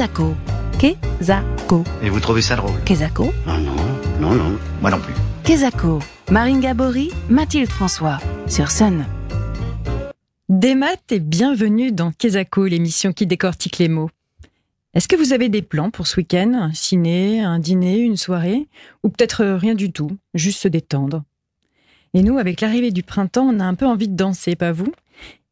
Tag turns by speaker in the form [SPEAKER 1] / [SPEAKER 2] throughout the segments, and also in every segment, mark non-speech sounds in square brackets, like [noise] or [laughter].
[SPEAKER 1] Kezako. Kezako.
[SPEAKER 2] Et vous trouvez ça drôle
[SPEAKER 1] Kezako.
[SPEAKER 2] Ah non, non, non, moi non plus.
[SPEAKER 1] Kezako. Marine Gabory, Mathilde François. Sur Sun.
[SPEAKER 3] Des maths et bienvenue dans Kezako, l'émission qui décortique les mots. Est-ce que vous avez des plans pour ce week-end? Un ciné, un dîner, une soirée? Ou peut-être rien du tout, juste se détendre? Et nous, avec l'arrivée du printemps, on a un peu envie de danser, pas vous?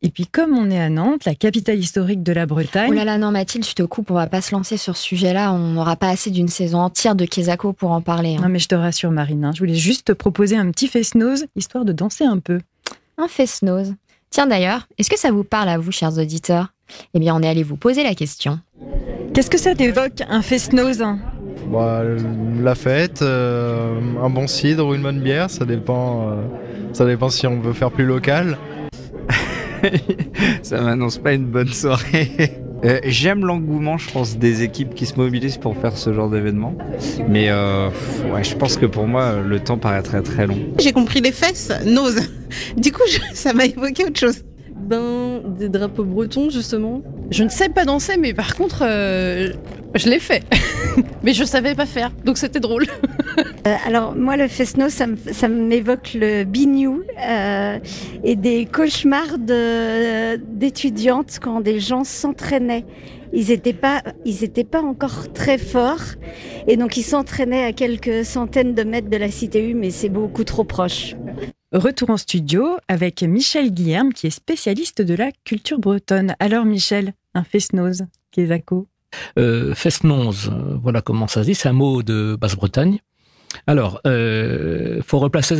[SPEAKER 3] Et puis comme on est à Nantes, la capitale historique de la Bretagne...
[SPEAKER 4] Oh là là, non Mathilde, je te coupe, on va pas se lancer sur ce sujet-là, on n'aura pas assez d'une saison entière de Kezako pour en parler. hein.
[SPEAKER 3] Non mais je te rassure Marine, hein, je voulais juste te proposer un petit face-nose, histoire de danser un peu.
[SPEAKER 4] Un face-nose. Tiens d'ailleurs, est-ce que ça vous parle à vous, chers auditeurs? Eh bien, on est allé vous poser la question.
[SPEAKER 3] Qu'est-ce que ça t'évoque, un face-nose
[SPEAKER 5] Bah, la fête, euh, un bon cidre ou une bonne bière, ça dépend, euh, ça dépend si on veut faire plus local. [laughs]
[SPEAKER 6] ça m'annonce pas une bonne soirée. [laughs] Euh, J'aime l'engouement, je pense, des équipes qui se mobilisent pour faire ce genre d'événement. Mais euh, ouais, je pense que pour moi, le temps paraît très très long.
[SPEAKER 7] J'ai compris les fesses, nose. [laughs] Du coup, je- ça m'a évoqué autre chose.
[SPEAKER 8] Ben, des drapeaux bretons, justement.
[SPEAKER 9] Je ne sais pas danser, mais par contre, euh, je l'ai fait. Mais je savais pas faire, donc c'était drôle. [laughs]
[SPEAKER 10] Euh, alors moi le fest-noz ça, me- ça m'évoque le bignou euh, et des cauchemars de- d'étudiantes quand des gens s'entraînaient. Ils n'étaient pas, ils étaient pas encore très forts et donc ils s'entraînaient à quelques centaines de mètres de la cité U, mais c'est beaucoup trop proche.
[SPEAKER 3] Retour en studio avec Michel Guillerme qui est spécialiste de la culture bretonne. Alors Michel, un face-nose, Kezako
[SPEAKER 11] Euh, voilà comment ça se dit, c'est un mot de Basse-Bretagne. Alors, euh, faut replacer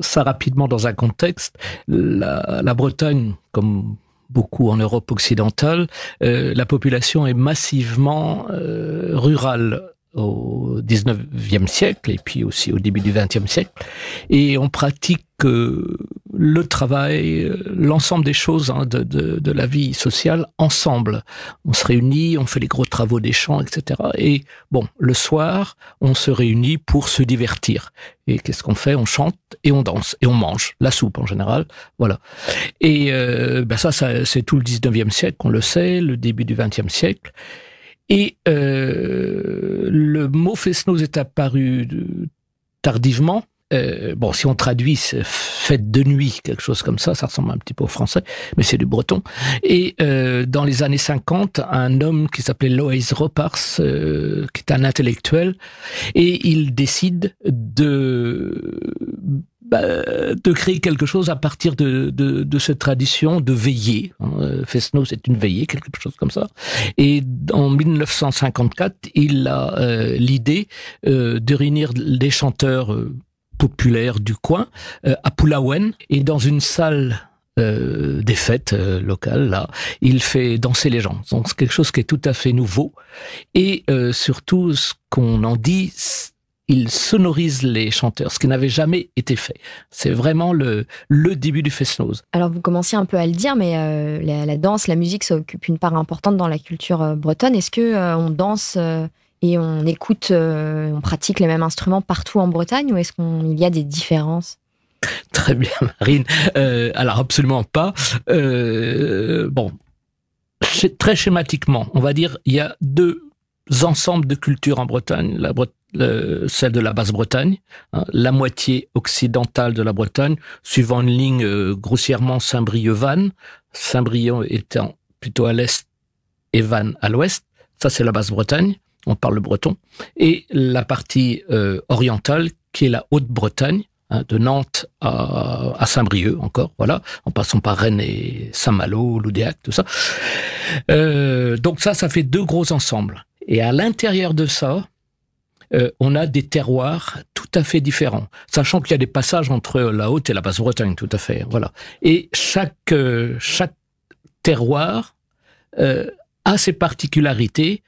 [SPEAKER 11] ça, rapidement dans un contexte. La, la Bretagne, comme beaucoup en Europe occidentale, euh, la population est massivement euh, rurale au 19e siècle et puis aussi au début du 20e siècle. Et on pratique euh, le travail, euh, l'ensemble des choses hein, de, de, de la vie sociale ensemble. On se réunit, on fait les gros travaux des champs, etc. Et bon, le soir, on se réunit pour se divertir. Et qu'est-ce qu'on fait? On chante et on danse et on mange la soupe en général. Voilà. Et euh, ben ça, ça c'est tout le 19e siècle, on le sait, le début du 20e siècle. Et euh, le mot fest-noz est apparu de- tardivement. Euh, bon, si on traduit, c'est fête de nuit, quelque chose comme ça, ça ressemble un petit peu au français, mais c'est du breton. Et euh, dans les années 50, un homme qui s'appelait Loïs Ropars, euh, qui est un intellectuel, et il décide de bah, de créer quelque chose à partir de, de, de cette tradition de veiller. Hein. Fesno, c'est une veillée, quelque chose comme ça. Et en 1954, il a euh, l'idée euh, de réunir des chanteurs euh, populaires du coin euh, à Pulawen et dans une salle euh, des fêtes euh, locales, là, il fait danser les gens. Donc c'est quelque chose qui est tout à fait nouveau. Et euh, surtout, ce qu'on en dit, il sonorise les chanteurs, ce qui n'avait jamais été fait. C'est vraiment le, début du fest-noz.
[SPEAKER 4] Alors vous commenciez un peu à le dire, mais la, danse, la musique, ça occupe une part importante dans la culture bretonne. Est-ce que on danse et on écoute, euh, on pratique les mêmes instruments partout en Bretagne, ou est-ce qu'il y a des différences?
[SPEAKER 11] Très bien, Marine. Euh, alors absolument pas. Euh, bon, très schématiquement, on va dire, il y a deux ensembles de cultures en Bretagne. La celle de la Basse-Bretagne, hein, la moitié occidentale de la Bretagne, suivant une ligne grossièrement Saint-Brieuc-Vannes, Saint-Brieuc étant plutôt à l'est et Vannes à l'ouest. Ça, c'est la Basse-Bretagne. On parle le breton. Et la partie euh, orientale, qui est la Haute-Bretagne, hein, de Nantes à, Saint-Brieuc encore, voilà, en passant par Rennes et Saint-Malo, Loudéac, tout ça. Euh, donc ça, ça fait deux gros ensembles. Et à l'intérieur de ça, euh, on a des terroirs tout à fait différents, sachant qu'il y a des passages entre la Haute et la Basse-Bretagne, tout à fait, voilà. Et chaque chaque terroir a ses particularités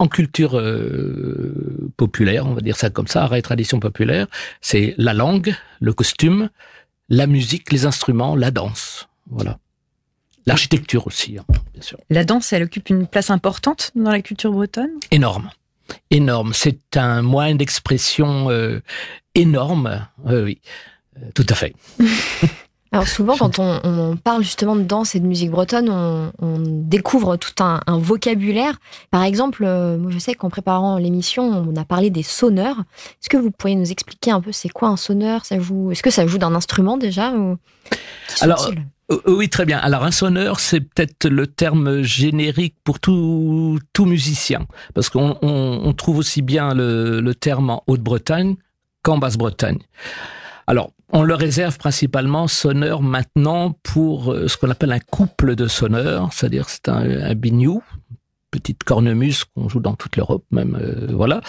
[SPEAKER 11] en culture euh, populaire, on va dire ça comme ça, art et tradition populaire, c'est la langue, le costume, la musique, les instruments, la danse, voilà. L'architecture aussi, hein, bien sûr.
[SPEAKER 3] La danse, elle occupe une place importante dans la culture bretonne?
[SPEAKER 11] Énorme, énorme. C'est un moyen d'expression euh, énorme, oui, oui, Euh, tout à fait. [laughs]
[SPEAKER 4] Alors souvent, quand on, parle justement de danse et de musique bretonne, on, découvre tout un, vocabulaire. Par exemple, euh, moi je sais qu'en préparant l'émission, on a parlé des sonneurs. Est-ce que vous pourriez nous expliquer un peu c'est quoi un sonneur? Ça joue Est-ce que ça joue d'un instrument déjà
[SPEAKER 11] Alors. Euh, oui, très bien. Alors un sonneur, c'est peut-être le terme générique pour tout, tout musicien, parce qu'on trouve aussi bien le, le terme en Haute-Bretagne qu'en Basse-Bretagne. Alors, on le réserve principalement sonneur maintenant pour euh, ce qu'on appelle un couple de sonneurs, c'est-à-dire c'est un, un bignou, petite cornemuse qu'on joue dans toute l'Europe même, euh, voilà.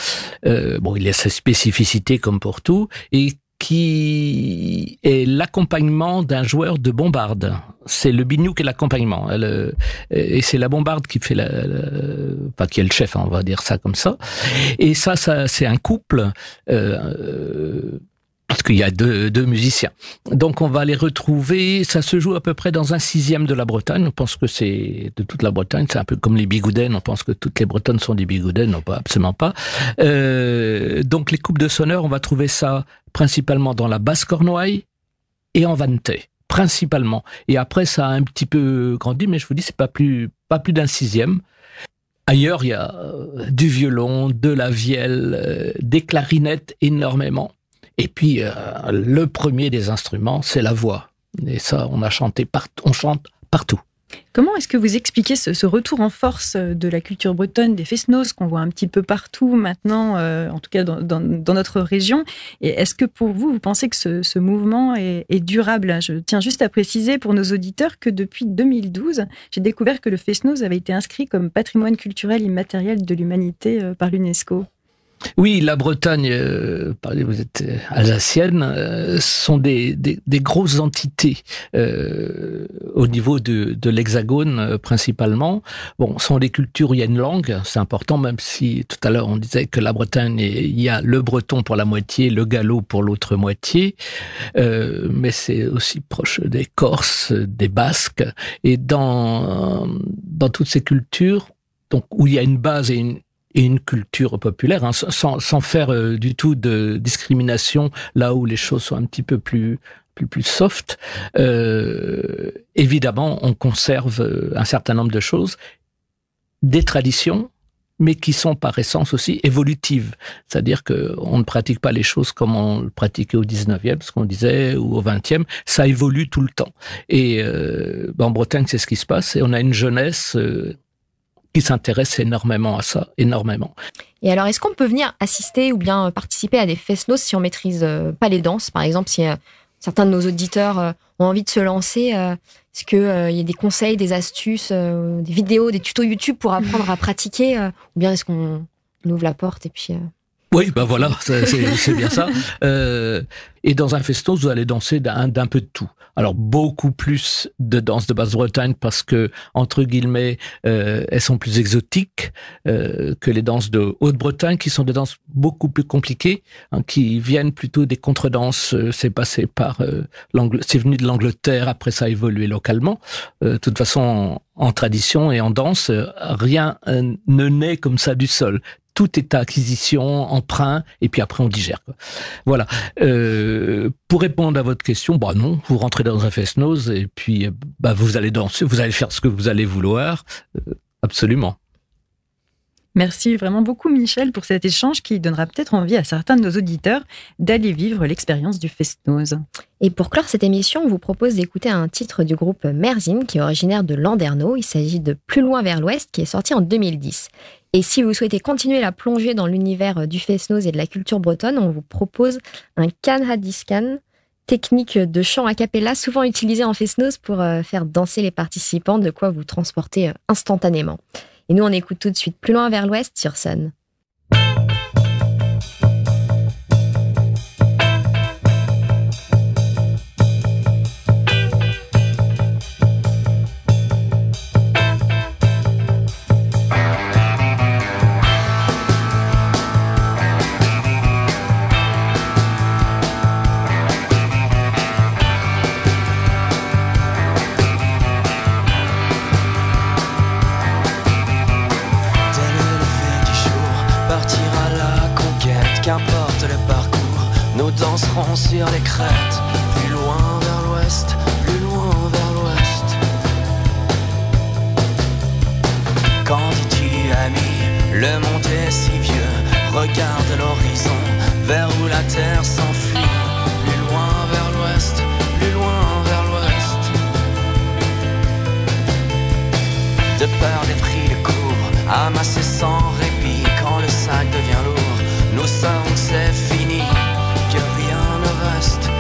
[SPEAKER 11] Euh, bon, il a sa spécificité comme pour tout et qui est l'accompagnement d'un joueur de bombarde. C'est le bignou qui est l'accompagnement. Et c'est la bombarde qui fait la, enfin, qui est le chef, on va dire ça comme ça. Et ça, ça c'est un couple euh, parce qu'il y a deux, deux, musiciens. Donc on va les retrouver, ça se joue à peu près dans un sixième de la Bretagne, on pense que c'est de toute la Bretagne, c'est un peu comme les bigoudens, on pense que toutes les Bretonnes sont des bigoudens, non pas, absolument pas. Euh, donc les coupes de sonneurs, on va trouver ça principalement dans la basse Cornouaille et en Vanté principalement. Et après, ça a un petit peu grandi, mais je vous dis, c'est pas plus, pas plus d'un sixième. Ailleurs, il y a euh, du violon, de la vielle, euh, des clarinettes énormément. Et puis, euh, le premier des instruments, c'est la voix. Et ça, on a chanté partout, on chante partout.
[SPEAKER 3] Comment est-ce que vous expliquez ce, retour en force de la culture bretonne, des fest qu'on voit un petit peu partout maintenant, euh, en tout cas dans, notre région? Et est-ce que pour vous, vous pensez que ce, mouvement est, durable? Je tiens juste à préciser pour nos auditeurs que depuis 2012, j'ai découvert que le fest avait été inscrit comme patrimoine culturel immatériel de l'humanité euh, par l'UNESCO.
[SPEAKER 11] Oui, la Bretagne, euh, vous êtes euh, alsacienne, euh, sont des, des, des, grosses entités euh, au niveau de, de l'hexagone euh, principalement. Bon, sont des cultures il y a une langue, c'est important, même si tout à l'heure on disait que la Bretagne, il y a le breton pour la moitié, le gallo pour l'autre moitié, mais c'est aussi proche des Corses, des Basques, et dans, dans toutes ces cultures, donc où il y a une base et une, et une culture populaire, hein, sans, sans, faire euh, du tout de discrimination là où les choses sont un petit peu plus plus, plus soft. Euh, évidemment, on conserve euh, un certain nombre de choses, des traditions, mais qui sont par essence aussi évolutives. C'est-à-dire que on ne pratique pas les choses comme on le pratiquait au 19e, ce qu'on disait, ou au 20e. Ça évolue tout le temps. Et euh, en Bretagne, c'est ce qui se passe. Et on a une jeunesse euh, qui s'intéresse énormément à ça, énormément.
[SPEAKER 4] Et alors, est-ce qu'on peut venir assister ou bien participer à des fest si on maîtrise euh, pas les danses Par exemple, si euh, certains de nos auditeurs euh, ont envie de se lancer, est-ce qu'il y a des conseils, des astuces, des vidéos, des tutos YouTube pour apprendre à pratiquer Ou bien est-ce qu'on ouvre la porte et puis...
[SPEAKER 11] Oui, ben voilà, c'est bien ça. Euh, et dans un festos, vous allez danser d'un peu de tout. Alors beaucoup plus de danse de Basse-Bretagne parce que entre guillemets, euh, elles sont plus exotiques euh, que les danses de Haute-Bretagne, qui sont des danses beaucoup plus compliquées, hein, qui viennent plutôt des contredanses. Euh, c'est passé par euh, c'est venu de l'Angleterre, après ça a évolué localement. Euh, de toute façon, en, en tradition et en danse, rien ne naît comme ça du sol tout est acquisition, emprunt, et puis après on digère. Quoi. Voilà. Euh, pour répondre à votre question, bah non, vous rentrez dans un fest-nose et puis bah vous allez danser, vous allez faire ce que vous allez vouloir, euh, absolument.
[SPEAKER 3] Merci vraiment beaucoup Michel pour cet échange qui donnera peut-être envie à certains de nos auditeurs d'aller vivre l'expérience du Festnose.
[SPEAKER 4] Et pour clore cette émission, on vous propose d'écouter un titre du groupe Merzine qui est originaire de Landerneau. Il s'agit de Plus loin vers l'ouest qui est sorti en 2010. Et si vous souhaitez continuer la plongée dans l'univers du Festnose et de la culture bretonne, on vous propose un Hadiscan, technique de chant a cappella souvent utilisée en Festnose pour euh, faire danser les participants, de quoi vous transporter euh, instantanément. Et nous, on écoute tout de suite plus loin vers l'ouest sur Sun.
[SPEAKER 12] sur les crêtes, plus loin vers l'ouest, plus loin vers l'ouest. Quand dis-tu, ami, le monde est si vieux, regarde l'horizon, vers où la terre s'enfuit, plus loin vers l'ouest, plus loin vers l'ouest. De peur des prix de cours, amassés sans répit, quand le sac devient lourd, nous savons que c'est fini. lost.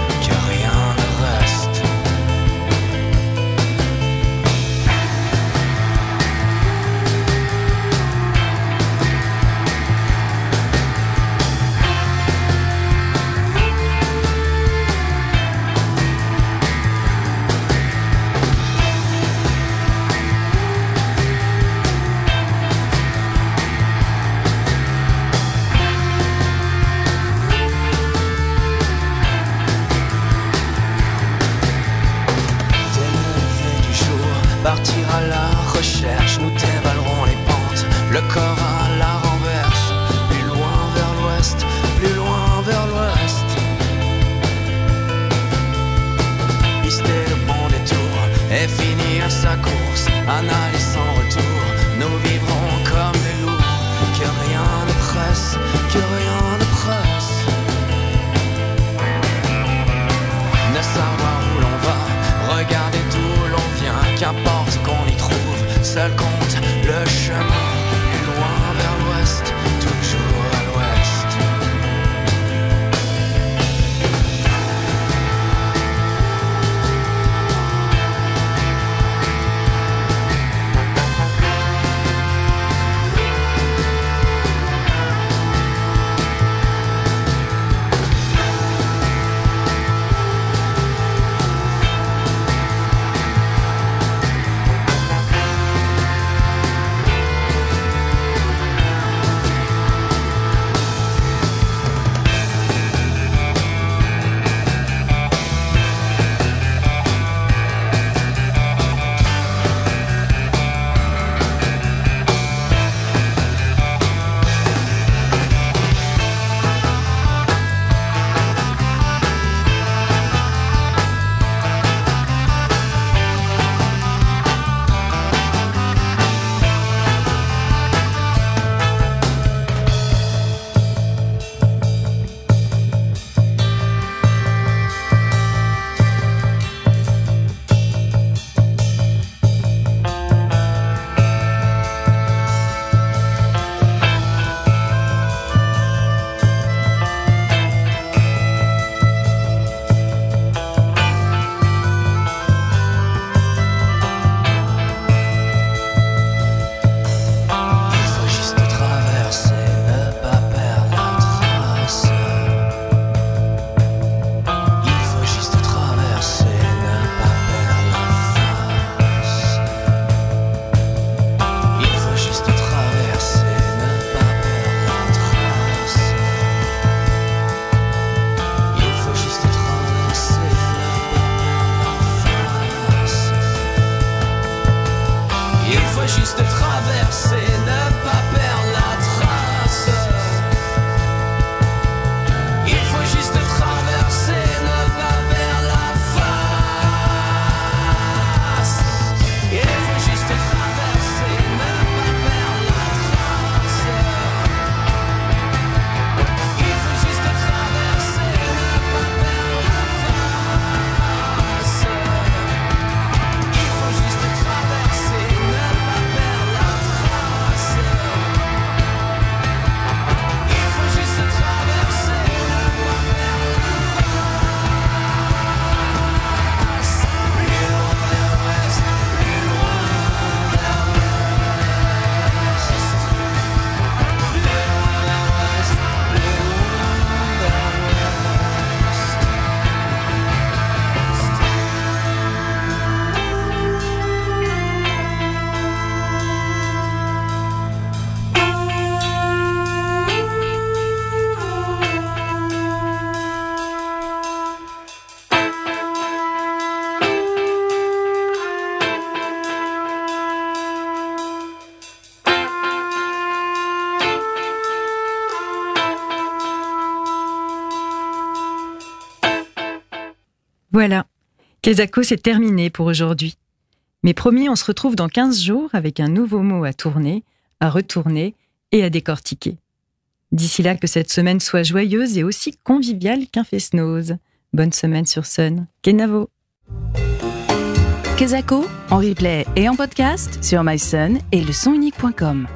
[SPEAKER 12] Ana
[SPEAKER 3] Voilà, Kesako c'est terminé pour aujourd'hui. Mais promis, on se retrouve dans 15 jours avec un nouveau mot à tourner, à retourner et à décortiquer. D'ici là, que cette semaine soit joyeuse et aussi conviviale qu'un fest-noz. Bonne semaine sur Sun. Kenavo.
[SPEAKER 1] Kesako, en replay et en podcast sur mysun et leSonUnique.com.